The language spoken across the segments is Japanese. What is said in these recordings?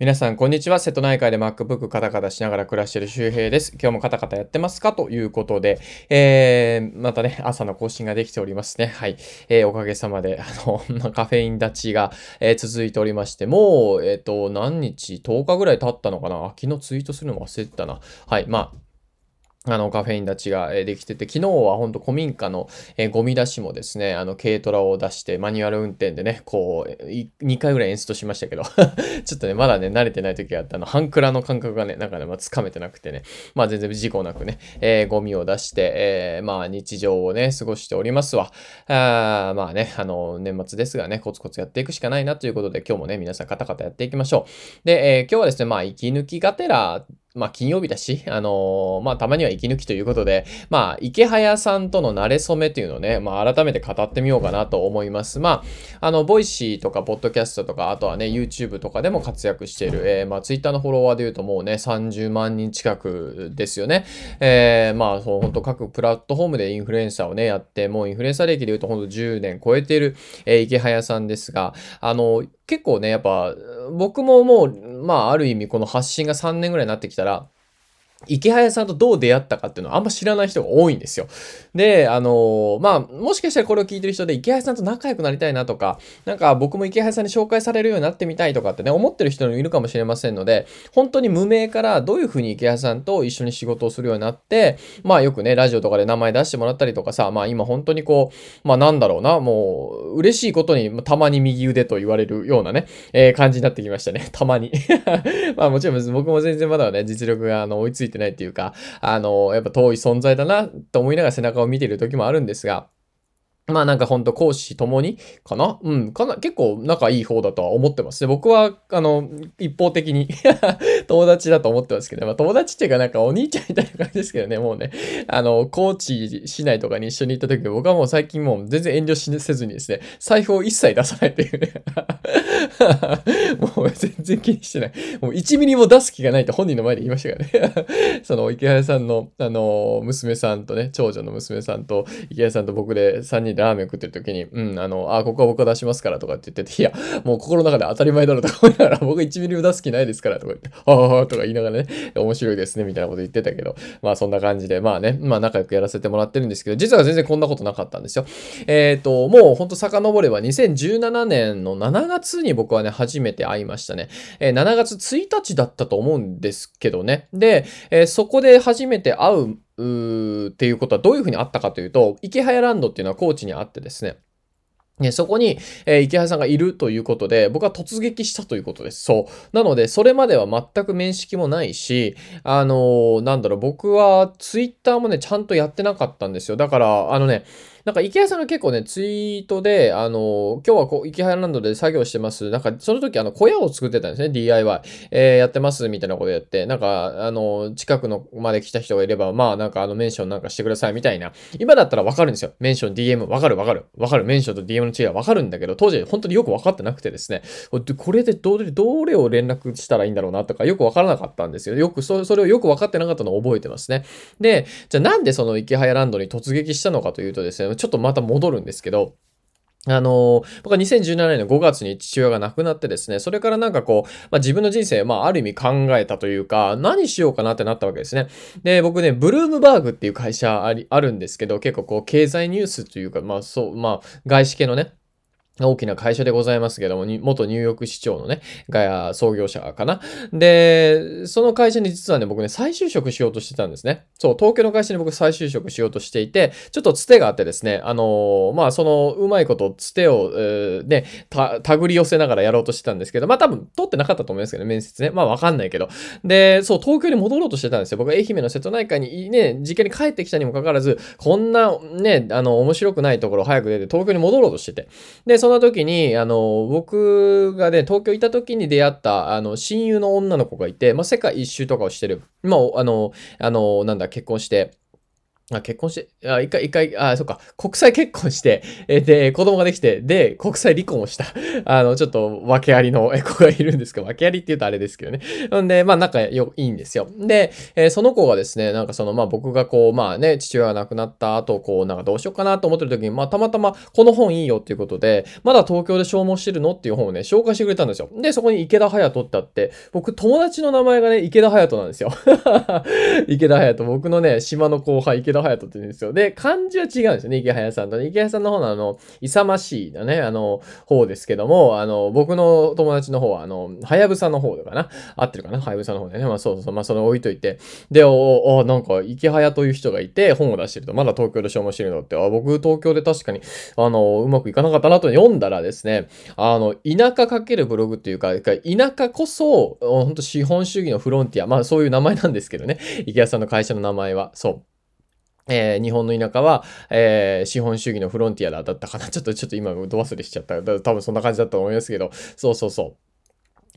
皆さん、こんにちは。瀬戸内海で MacBook カタカタしながら暮らしている周平です。今日もカタカタやってますか？ということで、えー、またね、朝の更新ができておりますね。はい。えー、おかげさまで、あの、カフェイン立ちが、えー、続いておりまして、もう、えっ、ー、と、何日 ?10 日ぐらい経ったのかな？昨日ツイートするの忘れてたな。はい。まあ、あの、カフェイン立ちができてて、昨日は本当古民家のゴミ出しもですね、あの、軽トラを出して、マニュアル運転でね、こう、2回ぐらい演出しましたけど ちょっとね、まだね、慣れてない時があった、あの、半クラの感覚がね、なんかね、まあ、つかめてなくてね、まあ、全然事故なくね、えー、ゴミを出して、えー、まあ、日常をね、過ごしておりますわ。あまあね、あの、年末ですがね、コツコツやっていくしかないなということで、今日もね、皆さんカタカタやっていきましょう。で、えー、今日はですね、まあ、息抜きがてら、まあ、金曜日だし、あのー、まあ、たまには息抜きということで、まあ、池早さんとの馴れ初めっていうのをね、まあ、改めて語ってみようかなと思います。まあ、あの、 Voicy とか、ポッドキャストとか、あとはね、YouTube とかでも活躍している、えー、まあ、Twitter のフォロワーで言うともうね、30万人近くですよね。えー、まあ、そう、本当各プラットフォームでインフルエンサーをね、やって、もうインフルエンサー歴で言うと、本当10年超えている、えー、イケハヤさんですが、あの、結構ね、やっぱ、僕ももう、まあ、ある意味、この発信が3年ぐらいになってきたら、イケハヤさんとどう出会ったかっていうのはあんま知らない人が多いんですよ。で、あのー、まあ、もしかしたらこれを聞いてる人で池早さんと仲良くなりたいなとか、なんか僕も池早さんに紹介されるようになってみたいとかってね、思ってる人もいるかもしれませんので、本当に無名からどういうふうに池早さんと一緒に仕事をするようになって、まあよくね、ラジオとかで名前出してもらったりとかさ、まあ今本当にこう、まあなんだろうな、もう嬉しいことにたまに右腕と言われるようなね、えー、感じになってきましたね。たまに。まあもちろん僕も全然まだね、実力があの追いついてないっていうか、あの、やっぱ遠い存在だなと思いながら背中を見ている時もあるんですが、まあなんかほんと講師ともにかな？うん、かな？結構仲いい方だとは思ってますね。僕は、あの、一方的に 友達だと思ってますけど、まあ友達っていうかなんかお兄ちゃんみたいな感じですけどね、もうね、あの、高知市内とかに一緒に行った時僕はもう最近もう全然遠慮しせずにですね、財布を一切出さないっていうね。もう全然気にしてない。もう1ミリも出す気がないって本人の前で言いましたからね。その池原さんの、あの、娘さんとね、長女の娘さんと池原さんと僕で3人ラーメン食ってる時に、うん、あの、あ、ここは僕が出しますからとかって言ってて、いや、もう心の中で当たり前だろとか思いながら、僕1ミリも出す気ないですからとか言って、ああ、とか言いながらね、面白いですね、みたいなこと言ってたけど、まあそんな感じで、まあね、まあ仲良くやらせてもらってるんですけど、実は全然こんなことなかったんですよ。えっ、ー、と、もうほんと遡れば2017年の7月に僕はね、初めて会いましたね。えー、7月1日だったと思うんですけどね。で、えー、そこで初めて会ううっていうことはどういうふうにあったかというと、池早ランドっていうのは高知にあってですね、ね、そこに、えー、池原さんがいるということで、僕は突撃したということです。そう。なので、それまでは全く面識もないし、あのー、なんだろう、僕はツイッターもね、ちゃんとやってなかったんですよ。だから、あのね、なんか池谷さんが結構ね、ツイートで、あの、今日はこう池谷ランドで作業してます。なんか、その時あの、小屋を作ってたんですね、DIY。えー、やってます、みたいなことやって、なんか、あの、近くのまで来た人がいれば、まあ、なんかあの、メンションなんかしてください、みたいな。今だったらわかるんですよ。メンション、DM、わかるわかる。わかる。メンションと DM の違いはわかるんだけど、当時本当によくわかってなくてですね、これでどれ、どれを連絡したらいいんだろうなとか、よくわからなかったんですよ。よく、それをよくわかってなかったのを覚えてますね。で、じゃあなんでその池早ランドに突撃したのかというとですね、ちょっとまた戻るんですけど、あの僕は2017年の5月に父親が亡くなってですね、それからなんかこう、まあ、自分の人生、まあ、ある意味考えたというか、何しようかなってなったわけですね。で、僕ね、ブルームバーグっていう会社あり、あるんですけど、結構こう、経済ニュースというか、まあ、そう、まあ、外資系のね、大きな会社でございますけども、元ニューヨーク市長のね、が創業者かな。で、その会社に実はね、僕ね、再就職しようとしてたんですね。そう、東京の会社に僕再就職しようとしていて、ちょっとつてがあってですね、あのー、まあ、その、うまいことつてを、えー、ね、た、たぐり寄せながらやろうとしてたんですけど、まあ、多分、取ってなかったと思いますけどね、面接ね。まあ、わかんないけど。で、そう、東京に戻ろうとしてたんですよ。僕、愛媛の瀬戸内海にね、実家に帰ってきたにもかかわらず、こんなね、あの、面白くないところ早く出て東京に戻ろうとしてて。で、そその時に、あの、僕がね、東京行った時に出会った、あの、親友の女の子がいて、まあ、世界一周とかをしてる。ま、あの、あの、なんだ、結婚して、あ、結婚して、あ、一回、一回、あ、そっか、国際結婚して、えで、子供ができて、で、国際離婚をした、あの、ちょっと、訳ありの子がいるんですけど、訳ありって言うとあれですけどね。んで、まあ、仲良いいんですよ。で、えー、その子がですね、なんかその、まあ、僕がこう、まあね、父親が亡くなった後、こう、なんかどうしようかなと思ってる時に、まあ、たまたま、この本いいよっていうことで、まだ東京で消耗してるのっていう本をね、紹介してくれたんですよ。で、そこに池田隼人ってあって、僕、友達の名前がね、池田隼人なんですよ。池田隼人、僕のね、島の後輩、池田隼人って言うんですよ。で、漢字は違うんですよね、池早さんとね。池早さんの方のあの、勇ましいなね、あの、方ですけども、あの、僕の友達の方は、あの、はやぶさの方だかな。合ってるかな？はやぶさの方でね。まあそうそう、まあそれ置いといて。で、お、お、なんか、池早という人がいて、本を出してると、まだ東京で消耗してるのって、あ、僕東京で確かに、あの、うまくいかなかったなと読んだらですね、あの、田舎かけるブログっていうか、田舎こそ、本当資本主義のフロンティア。まあそういう名前なんですけどね。池谷さんの会社の名前は。そう。えー、日本の田舎は、えー、資本主義のフロンティアだったかな。ちょっと、ちょっと今、ど忘れしちゃった。多分そんな感じだったと思いますけど、そうそうそう。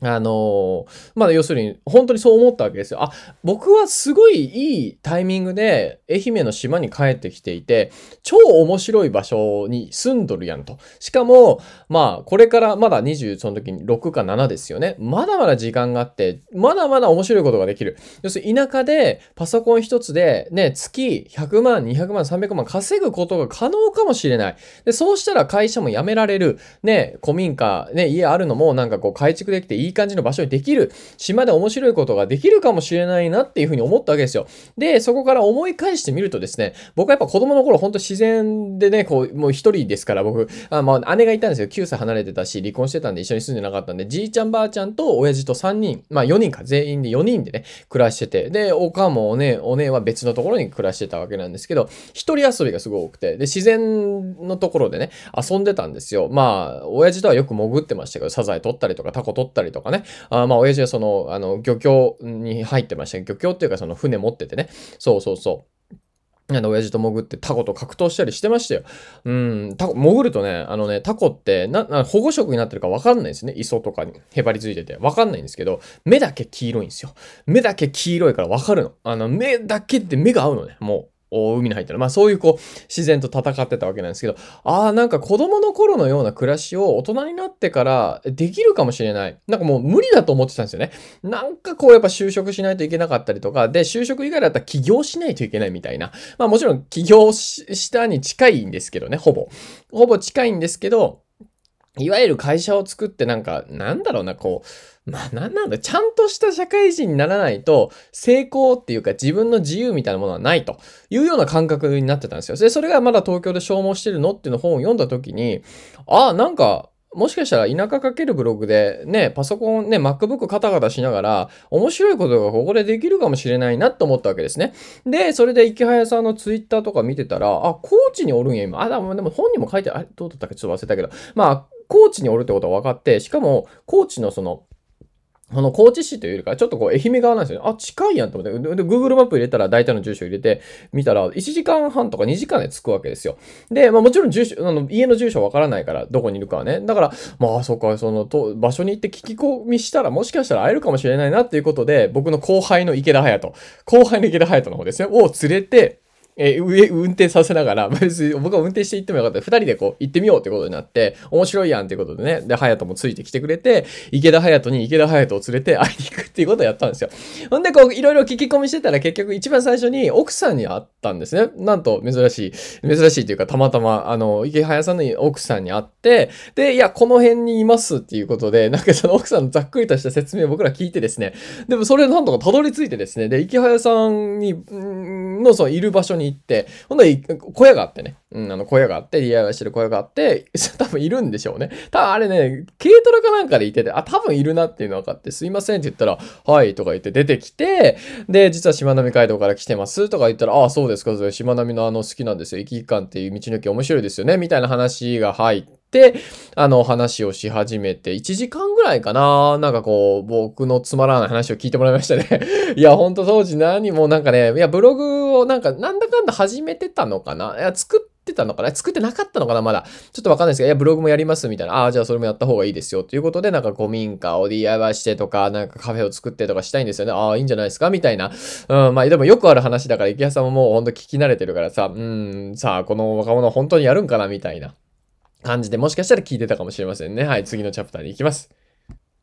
あの、まあ、要するに、本当にそう思ったわけですよ。あ、僕はすごいいいタイミングで、愛媛の島に帰ってきていて、超面白い場所に住んどるやんと。しかも、まあ、これからまだ20、その時に6か7ですよね。まだまだ時間があって、まだまだ面白いことができる。要するに、田舎でパソコン一つで、ね、月100万、200万、300万稼ぐことが可能かもしれない。で、そうしたら会社も辞められる。ね、古民家、ね、家あるのもなんかこう改築できていいい感じの場所にできる、島で面白いことができるかもしれないなっていうふうに思ったわけですよ。で、そこから思い返してみるとですね、僕はやっぱ子供の頃本当自然でね、こう、もう一人ですから僕、あまあ姉がいたんですよ。9歳離れてたし、離婚してたんで一緒に住んでなかったんで、じいちゃんばあちゃんと親父と3人、まあ4人か、全員で4人でね、暮らしてて、で、おかもお姉、お姉は別のところに暮らしてたわけなんですけど、一人遊びがすごい多くて、で、自然のところでね、遊んでたんですよ。まあ、親父とはよく潜ってましたけど、サザエ取ったりとか、タコ取ったりとかかね、あまあ、親父はその、あの、漁協に入ってました。漁協っていうか、その船持っててね。そうそうそう。あの、親父と潜ってタコと格闘したりしてましたよ。うん、タコ、潜るとね、あのね、タコってな、な保護色になってるかわかんないですね。磯とかにへばりついてて。わかんないんですけど、目だけ黄色いんですよ。目だけ黄色いからわかるの。あの、目だけって目が合うのね。もう。海に入ったら。まあそういうこう、自然と戦ってたわけなんですけど、ああ、なんか子供の頃のような暮らしを大人になってからできるかもしれない。なんかもう無理だと思ってたんですよね。なんかこうやっぱ就職しないといけなかったりとか、で、就職以外だったら起業しないといけないみたいな。まあもちろん起業したに近いんですけどね、ほぼ。ほぼ近いんですけど、いわゆる会社を作ってなんか、なんだろうな、こう、まあなんなんだ、ちゃんとした社会人にならないと、成功っていうか自分の自由みたいなものはないというような感覚になってたんですよ。で、それがまだ東京で消耗してるのっていうの本を読んだ時に、ああ、なんか、もしかしたら田舎かけるブログでね、パソコンね、MacBook カタカタしながら、面白いことがここでできるかもしれないなと思ったわけですね。で、それで池早さんのツイッターとか見てたら、あ、コーチにおるんや、今。あ、でも本にも書いてあれ、どうだったかちょっと忘れたけど、まあ、コーチにおるってことは分かって、しかも、コーチのその、この高知市というよりか、ちょっとこう、愛媛側なんですよね。あ、近いやんと思って。で、Google マップ入れたら大体の住所入れて、見たら、1時間半とか2時間で着くわけですよ。で、まあもちろん住所、あの、家の住所わからないから、どこにいるかはね。だから、まあ、そっか、その、と、場所に行って聞き込みしたら、もしかしたら会えるかもしれないなっていうことで、僕の後輩の池田隼人、後輩の池田隼人の方ですね、を連れて、えー、上、運転させながら、別に僕は運転して行ってもよかった。二人でこう、行ってみようってことになって、面白いやんってことでね。で、隼人もついてきてくれて、池田隼人に池田隼人を連れて会いに行くっていうことをやったんですよ。ほんで、こう、いろいろ聞き込みしてたら結局一番最初に奥さんに会ったんですね。なんと、珍しい。珍しいというか、たまたま、あの、池早さんの奥さんに会って、で、いや、この辺にいますっていうことで、なんかその奥さんのざっくりとした説明を僕ら聞いてですね。でもそれなんとかたどり着いてですね。で、池早さんに、の、そのいる場所に行って、ほんで、小屋があってね。うん、あの、小屋があって、DIY してる小屋があって、多分いるんでしょうね。多分あれね、軽トラかなんかでいてて、あ、多分いるなっていうの分かって、すいませんって言ったら、はいとか言って出てきて、で、実はしまなみ海道から来てますとか言ったら、ああ、そうですか、それしまなみのあの好きなんですよ。生き感っていう道の駅面白いですよね。みたいな話が入って、で、あの、話をし始めて、1時間ぐらいかななんかこう、僕のつまらない話を聞いてもらいましたね。いや、ほんと当時何もなんかね、いや、ブログをなんか、なんだかんだ始めてたのかないや、作っってたのかな？作ってなかったのかな？まだ。ちょっとわかんないですけど、いや、ブログもやりますみたいな。ああ、じゃあそれもやった方がいいですよ。ということで、なんか古民家を DIY してとか、なんかカフェを作ってとかしたいんですよね。ああ、いいんじゃないですか？みたいな。うん、まあでもよくある話だから、池谷さんももうほんと聞き慣れてるからさ、うん、さあ、この若者本当にやるんかな？みたいな感じで、もしかしたら聞いてたかもしれませんね。はい、次のチャプターに行きます。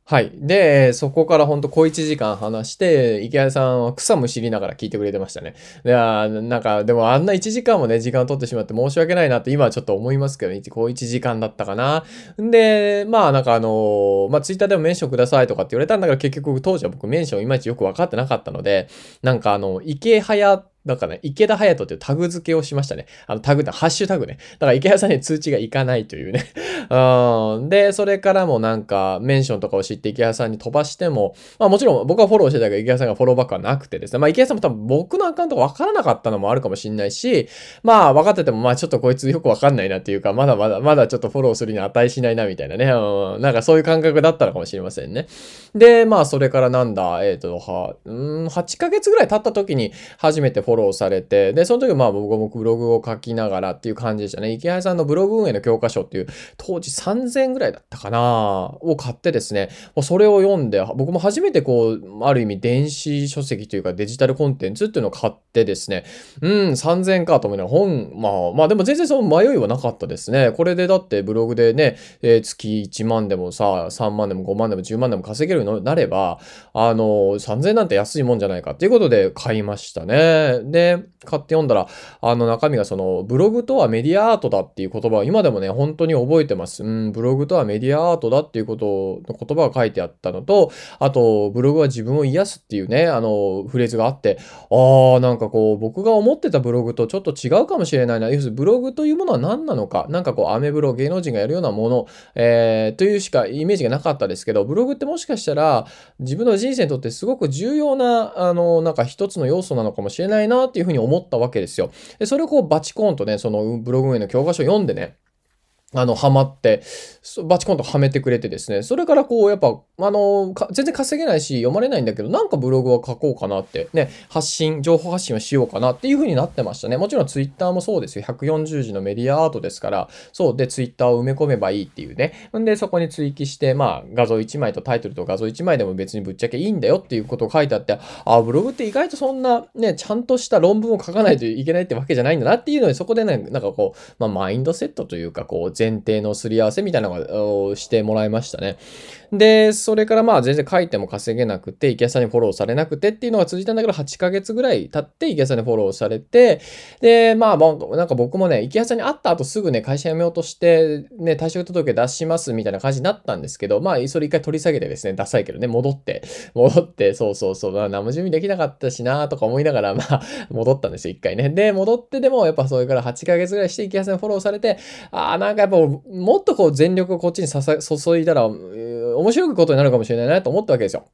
はい。で、そこからほんと小1時間話して、池谷さんは草むしりながら聞いてくれてましたね。いやなんか、でもあんな1時間もね、時間を取ってしまって申し訳ないなって今はちょっと思いますけど、ね、小1時間だったかな。んで、まあなんかあのまあツイッターでもメンションくださいとかって言われたんだけど、結局当時は僕メンションいまいちよくわかってなかったので、なんかあの、池早なんかね、池田隼人っていうタグ付けをしましたね。あのタグって、ハッシュタグね。だから池谷さんに通知がいかないというね。うん。で、それからもなんか、メンションとかを知って池谷さんに飛ばしても、まあもちろん僕はフォローしてたけど池谷さんがフォローバックはなくてですね。まあ池谷さんも多分僕のアカウントがわからなかったのもあるかもしんないし、まあ分かってても、まあちょっとこいつよくわかんないなっていうか、まだまだ、まだちょっとフォローするに値しないなみたいなね。うん。なんかそういう感覚だったのかもしれませんね。で、まあそれからなんだ、えっ、ー、と、は、うん、8ヶ月ぐらい経った時に初めてフォローされて、で、その時まあ僕もブログを書きながらっていう感じでしたね。池原さんのブログ運営の教科書っていう、当時3000ぐらいだったかなを買ってですね、もうそれを読んで、僕も初めてこう、ある意味電子書籍というかデジタルコンテンツっていうのを買ってですね、うん、3000かと思いながら本、まあ、まあでも全然その迷いはなかったですね。これでだってブログでね、えー、月1万でもさ、3万でも5万でも10万でも稼げるようになれば、あの、3000なんて安いもんじゃないかっていうことで買いましたね。で、買って読んだら、あの中身がその、ブログとはメディアアートだっていう言葉を今でもね、本当に覚えてます。うん、ブログとはメディアアートだっていうことの言葉が書いてあったのと、あと、ブログは自分を癒すっていうね、あの、フレーズがあって、ああ、なんかこう、僕が思ってたブログとちょっと違うかもしれないな。要するにブログというものは何なのか、なんかこう、アメブロ、芸能人がやるようなもの、えー、というしかイメージがなかったですけど、ブログってもしかしたら、自分の人生にとってすごく重要な、あの、なんか一つの要素なのかもしれないなっていうふうに思ったわけですよ。で、それをこうバチコーンとね、そのブログ運営の教科書を読んでね、あの、ハマって、バチコンとはめてくれてですね、それからこう、やっぱ、あの、全然稼げないし、読まれないんだけど、なんかブログは書こうかなって、ね、発信、情報発信をしようかなっていう風になってましたね。もちろんツイッターもそうですよ。140字のメディアアートですから、そう、で、ツイッターを埋め込めばいいっていうね。んで、そこに追記して、まあ、画像1枚とタイトルと画像1枚でも別にぶっちゃけいいんだよっていうことを書いてあって、あ、ブログって意外とそんな、ね、ちゃんとした論文を書かないといけないってわけじゃないんだなっていうので、そこでね、なんかこう、まあ、マインドセットというか、こう、前提のすり合わせみたいなのをしてもらいましたね。で、それからまあ全然書いても稼げなくて、池谷さんにフォローされなくてっていうのが続いたんだけど、8ヶ月ぐらい経って池谷さんにフォローされて、で、まあ、なんか僕もね、池谷さんに会った後すぐね、会社辞めようとして、ね、退職届出しますみたいな感じになったんですけど、まあ、それ一回取り下げてですね、ダサいけどね、戻って、戻って、そうそうそう、何も準備できなかったしなとか思いながら、まあ、戻ったんですよ、一回ね。で、戻ってでも、やっぱそれから8ヶ月ぐらいして池谷さんにフォローされて、ああ、なんかやっぱ、もっとこう全力をこっちに注いだら、面白いことになるかもしれないなと思ったわけですよ。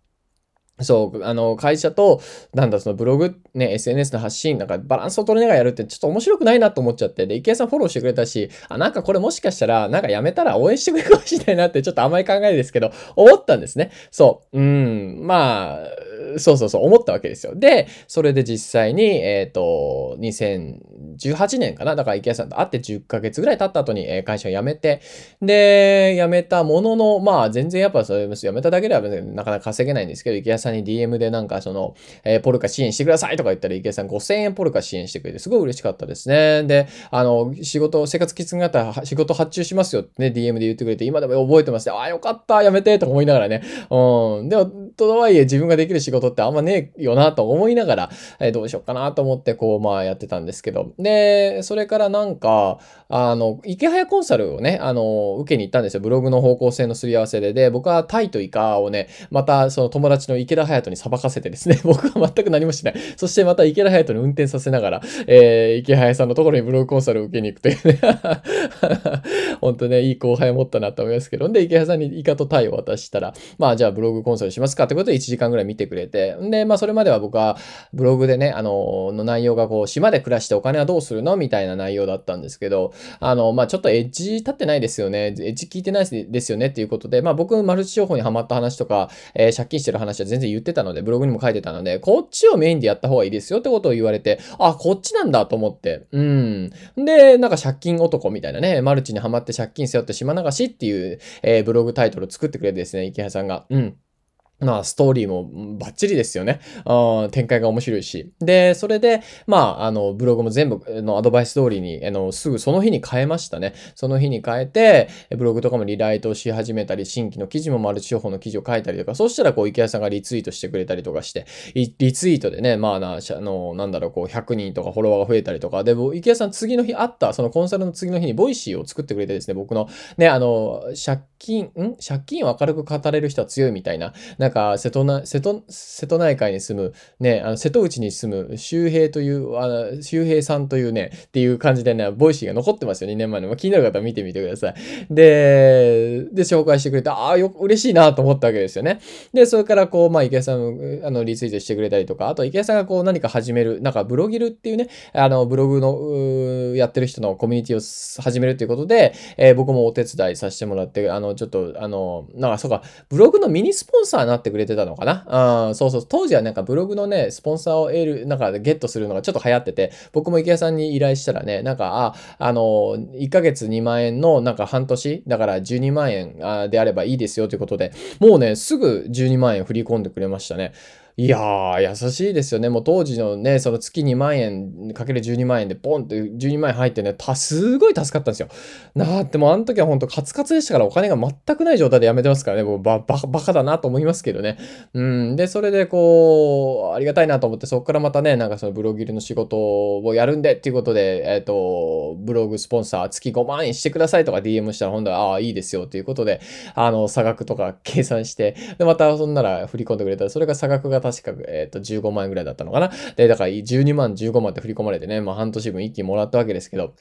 そう、あの、会社と、なんだ、そのブログ、ね、SNS の発信、なんかバランスを取りながらやるってちょっと面白くないなと思っちゃって、で、池江さんフォローしてくれたし、あ、なんかこれもしかしたら、なんかやめたら応援してくれるかもしれないなって、ちょっと甘い考えですけど、思ったんですね。そう、うん、まあ、そうそうそう、思ったわけですよ。で、それで実際に、えっ、ー、と、2018年かな？だから池谷さんと会って10ヶ月ぐらい経った後に、え会社を辞めて、で、辞めたものの、まあ、全然やっぱそれ、辞めただけではなかなか稼げないんですけど、池谷さんに DM でなんかその、えー、ポルカ支援してくださいとか言ったら池谷さん5000円ポルカ支援してくれて、すごい嬉しかったですね。で、あの、仕事、生活きつくなったら仕事発注しますよってね、DM で言ってくれて、今でも覚えてますね。ああ、よかった、やめてとか思いながらね。うん。でも、とはいえ自分ができる仕事ってあんまねえよなと思いながら、えー、どうしようかなと思ってこうまあやってたんですけど。で、それからなんか、あの、池早コンサルをね、あの、受けに行ったんですよ。ブログの方向性のすり合わせで。で、僕はタイとイカをね、またその友達の池田隼人にさばかせてですね、僕は全く何もしない。そしてまた池田隼人に運転させながら、えー、池早さんのところにブログコンサルを受けに行くというね。本当ね、いい後輩を持ったなと思いますけど。で、池早さんにイカとタイを渡したら、まあじゃあブログコンサルしますかってことで1時間ぐらい見てくれくれて、んで、まあそれまでは僕はブログでね、あの、の内容がこう、島で暮らしてお金はどうするのみたいな内容だったんですけど、あの、まあちょっとエッジ立ってないですよね。エッジ聞いてないですよねっていうことで、まあ僕、マルチ商法にハマった話とか、えー、借金してる話は全然言ってたので、ブログにも書いてたので、こっちをメインでやった方がいいですよってことを言われて、あ、こっちなんだと思って、うん。で、なんか借金男みたいなね、マルチにハマって借金背負って島流しっていう、えー、ブログタイトルを作ってくれてですね、池谷さんが。うん。まあ、ストーリーもバッチリですよね。あ展開が面白いし。で、それで、まあ、あの、ブログも全部のアドバイス通りに、あの、すぐその日に変えましたね。その日に変えて、ブログとかもリライトし始めたり、新規の記事もマルチ情報の記事を書いたりとか、そしたら、こう、イケハヤさんがリツイートしてくれたりとかして、リツイートでね、まあな、あの、なんだろう、こう、100人とかフォロワーが増えたりとか、で、イケハヤさん次の日会った、そのコンサルの次の日に Voicy を作ってくれてですね、僕の、ね、あの、借金、ん？借金を明るく語れる人は強いみたいな、なんか、瀬戸内、瀬戸、瀬戸内海に住む、ね、あの、瀬戸内に住む周平という、あの、周平さんというね、っていう感じでね、 Voicy が残ってますよ、2年前の。まあ、気になる方は見てみてください。で、で、紹介してくれて、ああ、よ、嬉しいなと思ったわけですよね。で、それからこう、まあ、イケハヤさん、あの、リツイートしてくれたりとか、あとイケハヤさんがこう、何か始める、なんか、ブロギルっていうね、あの、ブログの、やってる人のコミュニティを始めるということで、えー、僕もお手伝いさせてもらって、あの、ちょっと、あの、なんか、そうか、ブログのミニスポンサーになってくれてたのかな？うんそうそう、当時はなんかブログのね、スポンサーを得る、なんかゲットするのがちょっと流行ってて、僕も池谷さんに依頼したらね、なんか、あ、あの、1ヶ月2万円の、なんか半年、だから12万円であればいいですよということで、もうね、すぐ12万円振り込んでくれましたね。いやー、優しいですよね。もう当時のね、その月2万円かける12万円でポンって12万円入ってね、た、すごい助かったんですよ。なあってもうあの時は本当カツカツでしたからお金が全くない状態で辞めてますからね、もうバババカだなと思いますけどね。うん。で、それでこう、ありがたいなと思って、そこからまたね、なんかそのブログ入りの仕事をやるんでっていうことで、えっ、ー、と、ブログスポンサー月5万円してくださいとか DM したら、ほんとああ、いいですよっていうことで、あの、差額とか計算して、で、またそんなら振り込んでくれたら、それが差額が確か、えっ、ー、と、15万円ぐらいだったのかな。で、だから12万、15万って振り込まれてね、まあ半年分一気にもらったわけですけど、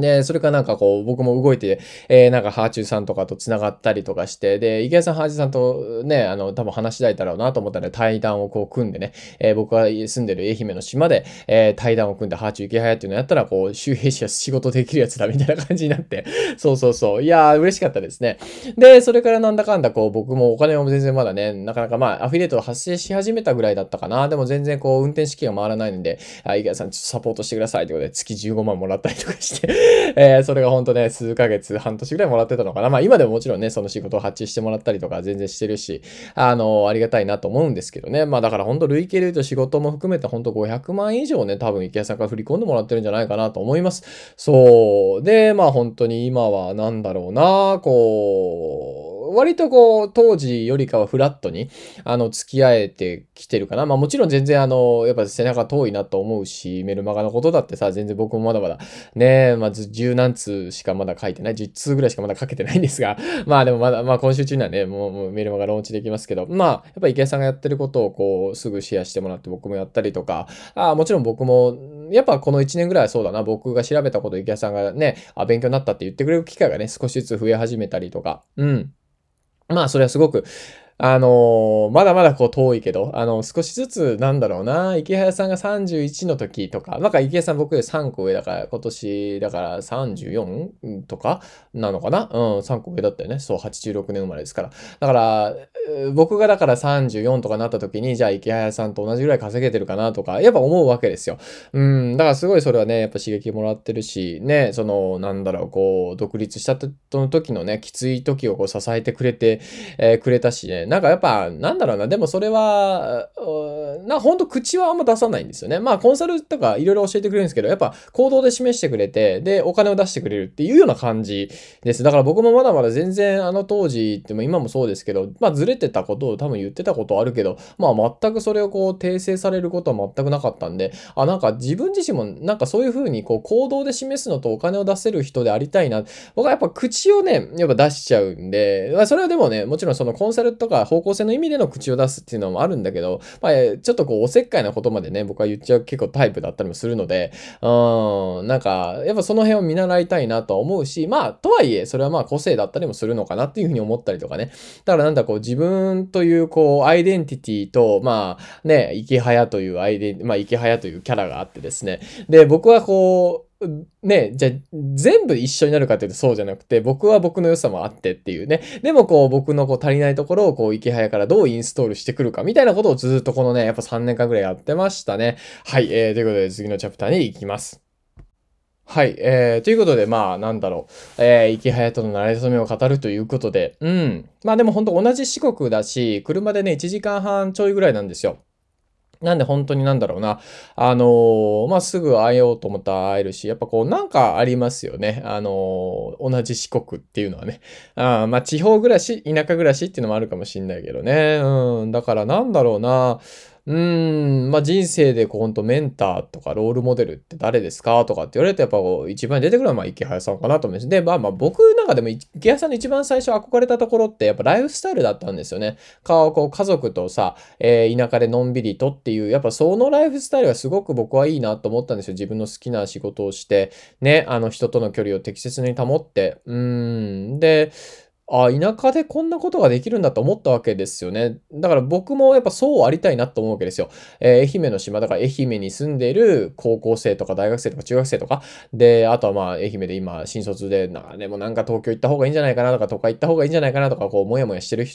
で、それかなんかこう、僕も動いて、えー、なんか、ハーチューさんとかと繋がったりとかして、で、池谷さん、ハーチューさんとね、あの、多分話し合えたらなと思ったら、対談をこう組んでね、えー、僕が住んでる愛媛の島で、えー、対談を組んで、ハーチュー池早っていうのやったら、こう、周平氏は仕事できるやつだみたいな感じになって、そうそうそう。いやー、嬉しかったですね。で、それからなんだかんだこう、僕もお金も全然まだね、なかなかまあ、アフィリエイト発生し始めたぐらいだったかな。でも全然こう、運転資金が回らないので、あ、池谷さんちょっとサポートしてくださいということで、月15万もらったりとかしてえー、それが本当ね、数ヶ月、半年ぐらいもらってたのかな。まあ今でももちろんね、その仕事を発注してもらったりとか全然してるし、あの、ありがたいなと思うんですけどね。まあだから本当累計で言うと仕事も含めてほんと500万以上ね、多分池谷さんから振り込んでもらってるんじゃないかなと思います。そう。で、まあ本当に今はなんだろうな、こう、割とこう、当時よりかはフラットに、あの、付き合えてきてるかな。まあもちろん全然あの、やっぱ背中遠いなと思うし、メルマガのことだってさ、全然僕もまだまだ、ねまず十何通しかまだ書いてない、10通ぐらいしかまだ書けてないんですが、まあでもまだ、まあ今週中にはね、もうもうメルマガローンチできますけど、まあ、やっぱ池江さんがやってることをこう、すぐシェアしてもらって僕もやったりとか、あもちろん僕も、やっぱこの1年ぐらいはそうだな、僕が調べたこと池江さんがね、あ、勉強になったって言ってくれる機会がね、少しずつ増え始めたりとか、うん。まあ、それはすごく、あのー、まだまだこう遠いけど、あの、少しずつ、なんだろうな、池早さんが31の時とか、なんか池早さん僕より3個上だから、今年、だから 34? とかなのかな？うん、3個上だったよね。そう、86年生まれですから。だから、僕がだから34とかなった時に、じゃあ池早さんと同じぐらい稼げてるかなとか、やっぱ思うわけですよ。うん、だからすごいそれはね、やっぱ刺激もらってるし、ね、その、なんだろう、こう、独立したの時のね、きつい時をこう支えてくれて、えー、くれたしね、なんかやっぱ、なんだろうな、でもそれは、な、ほんと口はあんま出さないんですよね。まあ、コンサルとかいろいろ教えてくれるんですけど、やっぱ行動で示してくれて、で、お金を出してくれるっていうような感じです。だから僕もまだまだ全然あの当時っても今もそうですけど、まあ、ずれてたことを多分言ってたことあるけど、まあ、全くそれをこう訂正されることは全くなかったんで、あ、なんか自分自身もなんかそういうふうにこう行動で示すのとお金を出せる人でありたいな。僕はやっぱ口をね、やっぱ出しちゃうんで、それはでもね、もちろんそのコンサルとかか方向性の意味での口を出すっていうのもあるんだけど、まあ、ちょっとこう、おせっかいなことまでね、僕は言っちゃう結構タイプだったりもするので、うん、なんか、やっぱその辺を見習いたいなとは思うし、まあ、とはいえ、それはまあ個性だったりもするのかなっていうふうに思ったりとかね。だからなんだこう、自分というこう、アイデンティティと、まあ、ね、池早というアイデン、まあ、池早というキャラがあってですね。で、僕はこう、ね、じゃ、全部一緒になるかっていうとそうじゃなくて、僕は僕の良さもあってっていうね。でもこう、僕のこう足りないところをこう、池早からどうインストールしてくるかみたいなことをずっとこのね、やっぱ3年間ぐらいやってましたね。はい、えー、ということで次のチャプターに行きます。はい。えー、ということで、まあ、なんだろう。えー、池早との慣れ初めを語るということで、うん。まあでも本当同じ四国だし、車でね、1時間半ちょいぐらいなんですよ。なんで本当になんだろうな。あのー、まあ、すぐ会えようと思ったら会えるし、やっぱこうなんかありますよね。あのー、同じ四国っていうのはね。あまあ、地方暮らし、田舎暮らしっていうのもあるかもしんないけどね。うん。だからなんだろうな。うーん、まあ、人生でこう、ほんとメンターとかロールモデルって誰ですかとかって言われると、やっぱこう、一番出てくるのは、まあ、池原さんかなと思います。で、まあまあ、僕なんかでも、池原さんの一番最初憧れたところって、やっぱライフスタイルだったんですよね。か、こう、家族とさ、えー、田舎でのんびりとっていう、やっぱそのライフスタイルがすごく僕はいいなと思ったんですよ。自分の好きな仕事をして、ね、あの、人との距離を適切に保って。うーん。で、あ、田舎でこんなことができるんだと思ったわけですよね。だから僕もやっぱそうありたいなと思うわけですよ。えー、愛媛の島、だから愛媛に住んでいる高校生とか大学生とか中学生とか、で、あとはまあ愛媛で今新卒で、なでもなんか東京行った方がいいんじゃないかなとか、都会行った方がいいんじゃないかなとか、こう、もやもやしてる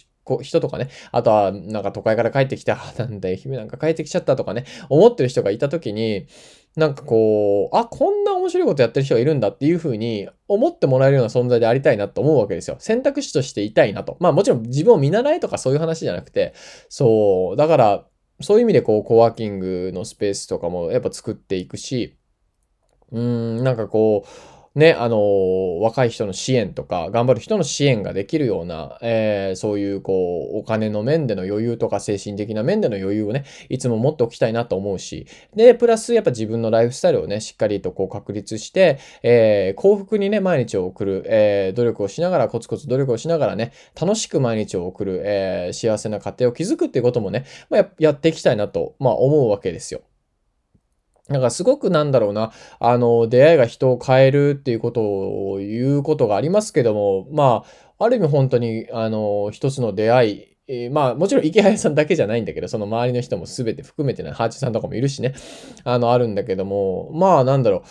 人とかね、あとはなんか都会から帰ってきた、なんだ愛媛なんか帰ってきちゃったとかね、思ってる人がいた時に、なんかこう、あ、こんな面白いことやってる人がいるんだっていうふうに思ってもらえるような存在でありたいなと思うわけですよ。選択肢としていたいなと。まあもちろん自分を見習いとかそういう話じゃなくて、そう、だから、そういう意味でこう、コワーキングのスペースとかもやっぱ作っていくし、うーん、なんかこう、ね、あのー、若い人の支援とか、頑張る人の支援ができるような、えー、そういう、こう、お金の面での余裕とか、精神的な面での余裕をね、いつも持っておきたいなと思うし、で、プラス、やっぱ自分のライフスタイルをね、しっかりとこう確立して、えー、幸福にね、毎日を送る、え、努力をしながら、コツコツ努力をしながらね、楽しく毎日を送る、え、幸せな家庭を築くっていうこともね、まあ、やっていきたいなと、まあ、思うわけですよ。なんかすごくなんだろうな、あの、出会いが人を変えるっていうことを言うことがありますけども、まあ、ある意味本当に、あの、一つの出会い、えー、まあ、もちろん池原さんだけじゃないんだけど、その周りの人も全て含めてね、ハーチさんとかもいるしね、あの、あるんだけども、まあ、なんだろう、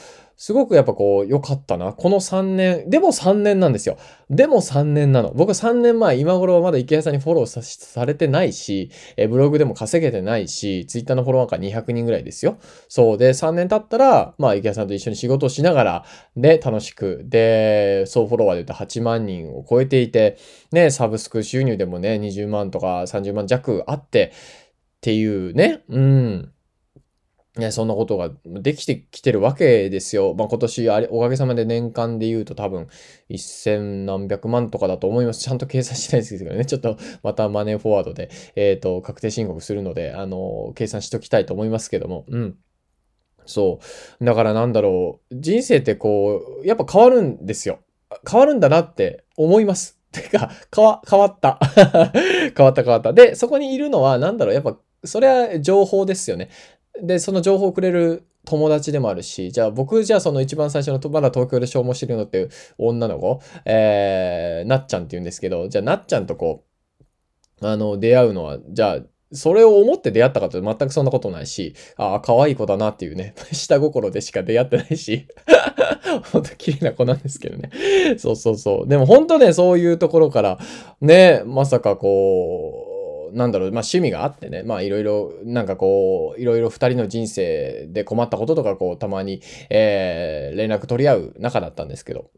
すごくやっぱこう、良かったな。この3年、でも3年なんですよ。でも3年なの。僕3年前、今頃はまだ池谷さんにフォローさされてないし、えブログでも稼げてないし、ツイッターのフォロワーが200人ぐらいですよ。そうで、3年経ったら、まあ池谷さんと一緒に仕事をしながら、ね、楽しく、で、総フォロワーで言うと8万人を超えていて、ね、サブスク収入でもね、20万とか30万弱あって、っていうね、うん。ね、そんなことができてきてるわけですよ。まあ、今年あれ、おかげさまで年間で言うと多分1000何百万とかだと思います。ちゃんと計算してないですけどね。ちょっとまたマネーフォワードで、えっ、ー、と、確定申告するので、あの、計算しときたいと思いますけども。うん。そう。だからなんだろう。人生ってこう、やっぱ変わるんですよ。変わるんだなって思います。てか、変わ、変わった。変わった変わった。で、そこにいるのは、なんだろう、やっぱ、それは情報ですよね。で、その情報をくれる友達でもあるし、じゃあ僕じゃあその一番最初の、まだ東京で消耗してるのっていう女の子、えー、なっちゃんって言うんですけど、じゃあなっちゃんとこう、あの、出会うのは、じゃあ、それを思って出会ったかと全くそんなことないし、ああ、可愛い子だなっていうね、下心でしか出会ってないし、ほんと綺麗な子なんですけどね。そうそうそう。でも本当ね、そういうところから、ね、まさかこう、なんだろう、まあ趣味があってね、まあいろいろ、なんかこう、いろいろ二人の人生で困ったこととか、こう、たまに、えー、連絡取り合う仲だったんですけど、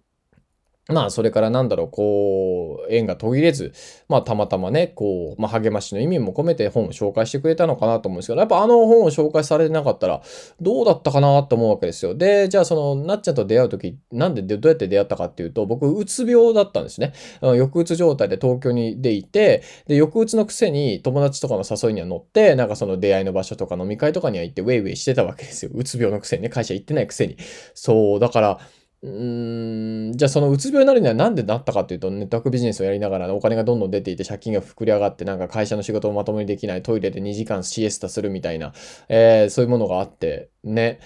まあ、それからなんだろう、こう、縁が途切れず、まあ、たまたまね、こう、まあ、励ましの意味も込めて本を紹介してくれたのかなと思うんですけど、やっぱあの本を紹介されてなかったら、どうだったかなと思うわけですよ。で、じゃあ、その、なっちゃんと出会うとき、なんで、どうやって出会ったかっていうと、僕、うつ病だったんですね。抑うつ状態で東京に出いて、で、抑うつのくせに友達とかの誘いには乗って、なんかその出会いの場所とか飲み会とかには行って、ウェイウェイしてたわけですよ。うつ病のくせにね、会社行ってないくせに。そう、だから、うーん、じゃあそのうつ病になるにはなんでなったかっていうと、ネットワークビジネスをやりながらお金がどんどん出ていて借金が膨れ上がって、なんか会社の仕事をまともにできない、トイレで2時間シエスタするみたいな、えー、そういうものがあって、ね。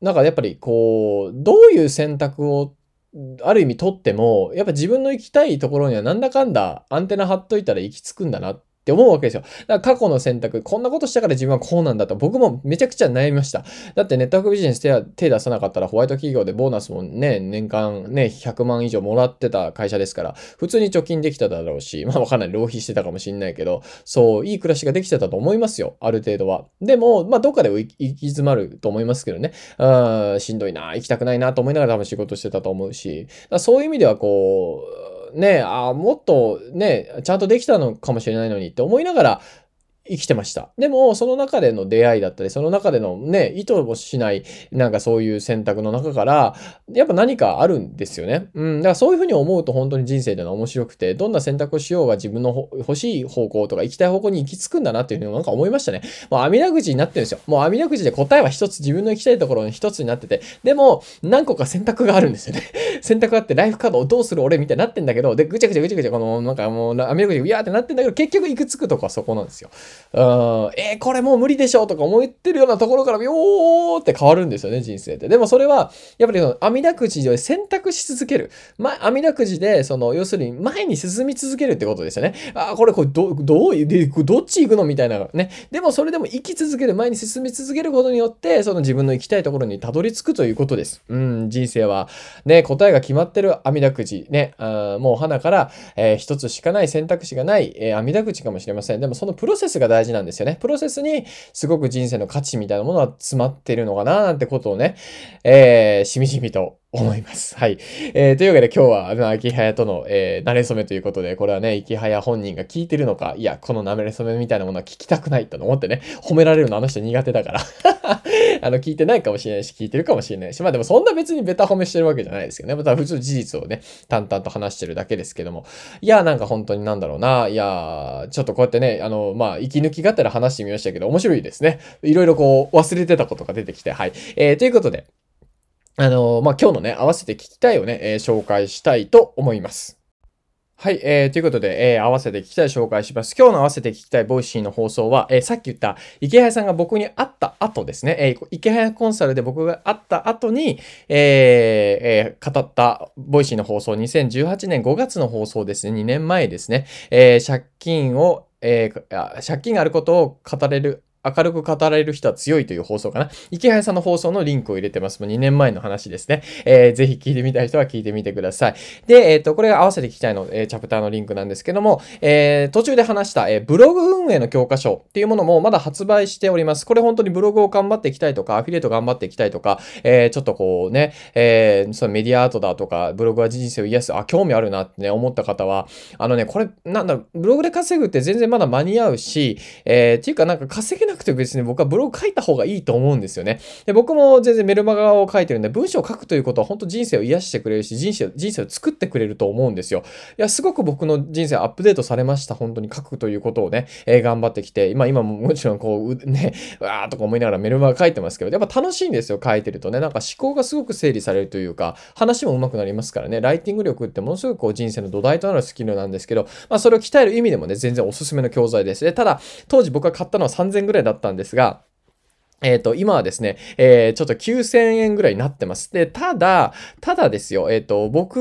なんかやっぱりこう、どういう選択をある意味取っても、やっぱ自分の行きたいところにはなんだかんだアンテナ張っといたら行き着くんだなっって思うわけですよ。だから過去の選択、こんなことしたから自分はこうなんだと、僕もめちゃくちゃ悩みました。だってネットワークビジネス手手出さなかったらホワイト企業でボーナスもね、年間ね、100万以上もらってた会社ですから、普通に貯金できただろうし、まあわかんない、浪費してたかもしんないけど、そう、いい暮らしができてたと思いますよ。ある程度は。でも、まあどっかで行き詰まると思いますけどね。うん、しんどいな、行きたくないなと思いながら多分仕事してたと思うし、そういう意味ではこう、ね、あもっとね、ちゃんとできたのかもしれないのにって思いながら、生きてました。でも、その中での出会いだったり、その中でのね、意図をしない、なんかそういう選択の中から、やっぱ何かあるんですよね。うん。だからそういうふうに思うと本当に人生でのは面白くて、どんな選択をしようが自分の欲しい方向とか行きたい方向に行き着くんだなっていうふうになんか思いましたね。もう網田口になってるんですよ。もう網田口で答えは一つ、自分の行きたいところに一つになってて、でも、何個か選択があるんですよね。選択があって、ライフカードをどうする俺みたいになってんだけど、で、ぐちゃぐちゃぐちゃぐちゃ、この、なんかもう、網田口でうやーってなってんだけど、結局行くつくとこはそこなんですよ。うん。えー、これもう無理でしょとか思ってるようなところからビョーって変わるんですよね、人生って。でもそれは、やっぱりその、網だくじで選択し続ける。ま、網だくじで、その、要するに前に進み続けるってことですよね。あ、これ、これ、ど、どう、で、どっち行くのみたいなね。でもそれでも生き続ける、前に進み続けることによって、その自分の行きたいところにたどり着くということです。うん、人生は、ね、答えが決まってる網だくじ、ね、あもう花から、えー、一つしかない選択肢がない、えー、網だくじかもしれません。でもそのプロセスが大事事なんですよね。プロセスにすごく人生の価値みたいなものは詰まってるのかななんてことをね、えー、しみじみと思います。はい。えー、というわけで今日は、あの、秋早との、えー、慣れ初めということで、これはね、秋早本人が聞いてるのか、いや、この慣れ初めみたいなものは聞きたくないと思ってね、褒められるのあの人苦手だから あの、聞いてないかもしれないし、聞いてるかもしれないし、まあでもそんな別にベタ褒めしてるわけじゃないですけどね。また普通事実をね、淡々と話してるだけですけども。いや、なんか本当になんだろうな。いや、ちょっとこうやってね、あの、まあ、息抜きがてら話してみましたけど、面白いですね。いろいろこう、忘れてたことが出てきて、はい。えー、ということで、あの、まあ、今日のね、合わせて聞きたいをね、えー、紹介したいと思います。はい、えー、ということで、えー、合わせて聞きたい紹介します。今日の合わせて聞きたい Voicy の放送は、えー、さっき言ったイケハヤさんが僕に会った後ですね、えー、イケハヤコンサルで僕が会った後に、えー、えー、語った Voicy の放送、2018年5月の放送ですね、2年前ですね、えー、借金をえー、借金があることを語れる明るく語られる人は強いという放送かな。イケハヤさんの放送のリンクを入れてます。もう2年前の話ですね。えー、ぜひ聞いてみたい人は聞いてみてください。で、えっ、ー、と、これが合わせて聞きたいの、えー、チャプターのリンクなんですけども、えー、途中で話した、えー、ブログ運営の教科書っていうものもまだ発売しております。これ本当にブログを頑張っていきたいとか、アフィリエイト頑張っていきたいとか、えー、ちょっとこうね、えー、そのメディアアートだとか、ブログは人生を癒す、あ、興味あるなってね、思った方は、あのね、これ、なんだろう、ブログで稼ぐって全然まだ間に合うし、えー、っていうかなんか稼げないなくて別に僕はブログ書いた方がいいと思うんですよね。で僕も全然メルマガを書いてるんで、文章を書くということは本当人生を癒してくれるし、人生人生を作ってくれると思うんですよ。いや、すごく僕の人生アップデートされました。本当に書くということをね、えー、頑張ってきて、今、今ももちろんこう、ね、わーとか思いながらメルマガ書いてますけど、やっぱ楽しいんですよ、書いてるとね。なんか思考がすごく整理されるというか、話も上手くなりますからね、ライティング力ってものすごくこう人生の土台となるスキルなんですけど、まあそれを鍛える意味でもね、全然おすすめの教材です。で、ただ、当時僕が買ったのは3000ぐらいだったんですが、えっ、ー、と、今はですね、えー、ちょっと9000円ぐらいになってます。で、ただ、ただですよ、えっ、ー、と、僕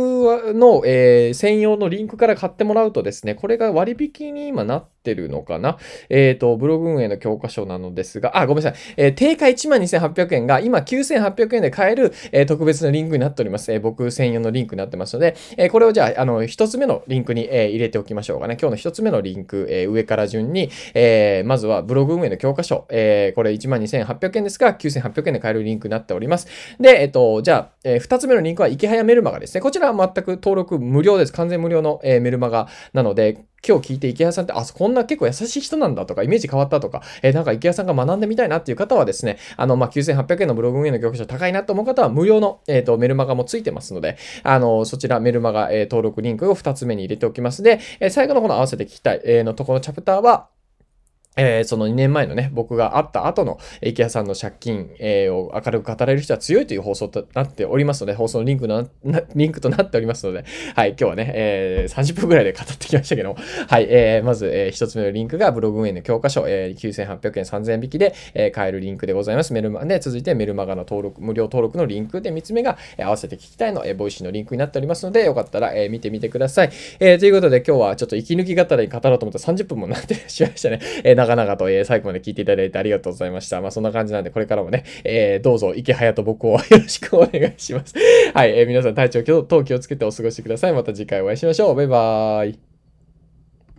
の、え、専用のリンクから買ってもらうとですね、これが割引に今なっててるのかな？えっ、と、ブログ運営の教科書なのですが、あ、ごめんなさい。えー定価12,800円が今9800円で買える、え特別なリンクになっております。え僕専用のリンクになってますので、えこれをじゃあ、あの、一つ目のリンクに、え入れておきましょうかね。今日の一つ目のリンク、え上から順に、えまずはブログ運営の教科書、えこれ12,800円ですが、9800円で買えるリンクになっております。で、えっと、じゃあ、えー、2つ目のリンクは、池早メルマガですね。こちらは全く登録無料です。完全無料の、えー、メルマガなので、今日聞いて池谷さんって、あ、こんな結構優しい人なんだとか、イメージ変わったとか、えー、なんか池谷さんが学んでみたいなっていう方はですね、あの、まあ、9800円のブログ運営の教科書高いなと思う方は無料の、えっ、ー、と、メルマガもついてますので、あの、そちらメルマガ、えー、登録リンクを2つ目に入れておきます。で、え最後のこの合わせて聞きたい、えのとこのチャプターは、えー、その2年前のね、僕が会った後の、池谷さんの借金、えー、を明るく語れる人は強いという放送となっておりますので、放送のリンクのリンクとなっておりますので、はい、今日はね、えー、30分ぐらいで語ってきましたけども、はい、えー、まず、えー、1つ目のリンクがブログ運営の教科書、えー、9800円3000円引きで、えー、買えるリンクでございます。メルマで、続いてメルマガの登録、無料登録のリンクで、3つ目が、えー、合わせて聞きたいの、えー、 Voicy のリンクになっておりますので、よかったら、えー、見てみてください。えー、ということで今日はちょっと息抜き語り語ろうと思ったら30分もなって しまいましたね。えー、長々と、えー、最後まで聞いていただいてありがとうございました。まあそんな感じなんで、これからもね、えー、どうぞ、池早と僕を よろしくお願いします。はい、えー、皆さん体調等気をつけてお過ごしください。また次回お会いしましょう。バイバーイ。